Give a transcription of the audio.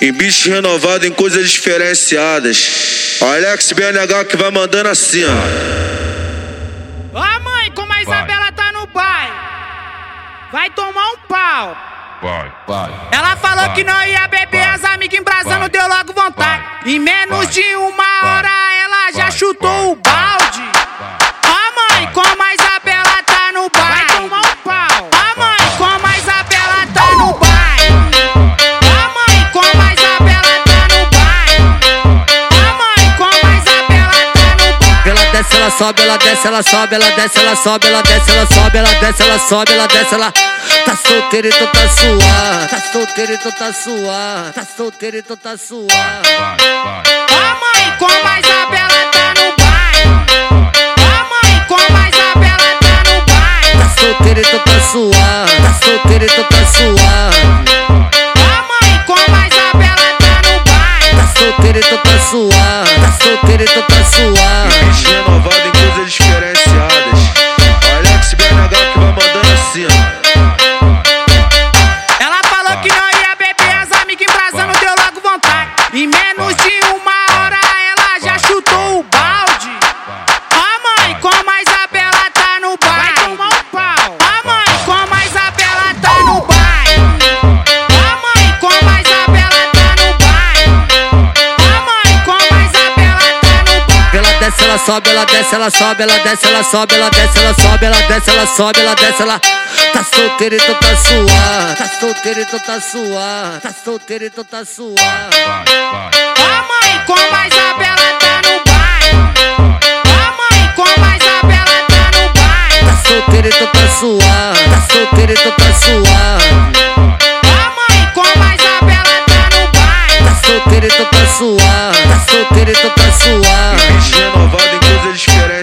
Em bicho renovado em coisas diferenciadas. Alex BNH que vai mandando assim, ó. Ó mãe, como a Isabela tá no bairro. Vai tomar um pau. Vai, vai. Ela falou vai, que não ia beber, vai, as amigas embrasando, vai, deu logo vontade. vai, Em menos vai, de uma vai, hora ela já vai, chutou sobe, ela desce, ela sobe, ela desce, ela sobe, ela desce, ela sobe, ela desce, ela sobe, ela desce, ela tá solteira e tu tá suave, tá solteira e tu tá suave, tá solteira e tu tá vai. Ó mãe, como a Isabela Solteira e tu tá suave, tá solteira e tá suave. Bicho renovado em Ela sobe, ela desce, ela sobe, ela desce, ela sobe, ela desce, ela sobe, ela desce, ela sobe, ela desce, ela tá solteira e tu tá suave, tá solteira e tu tá suave, tá solteira e tu tá vai. Ó mãe, como a Isabela tá no bairro. Ó mãe, como a Isabela tá no bairro. Tá solteira e tu tá suave, tá solteira e tu tá suave. pra. Tá solteiro e tô pra suar. Renovado, em eles querem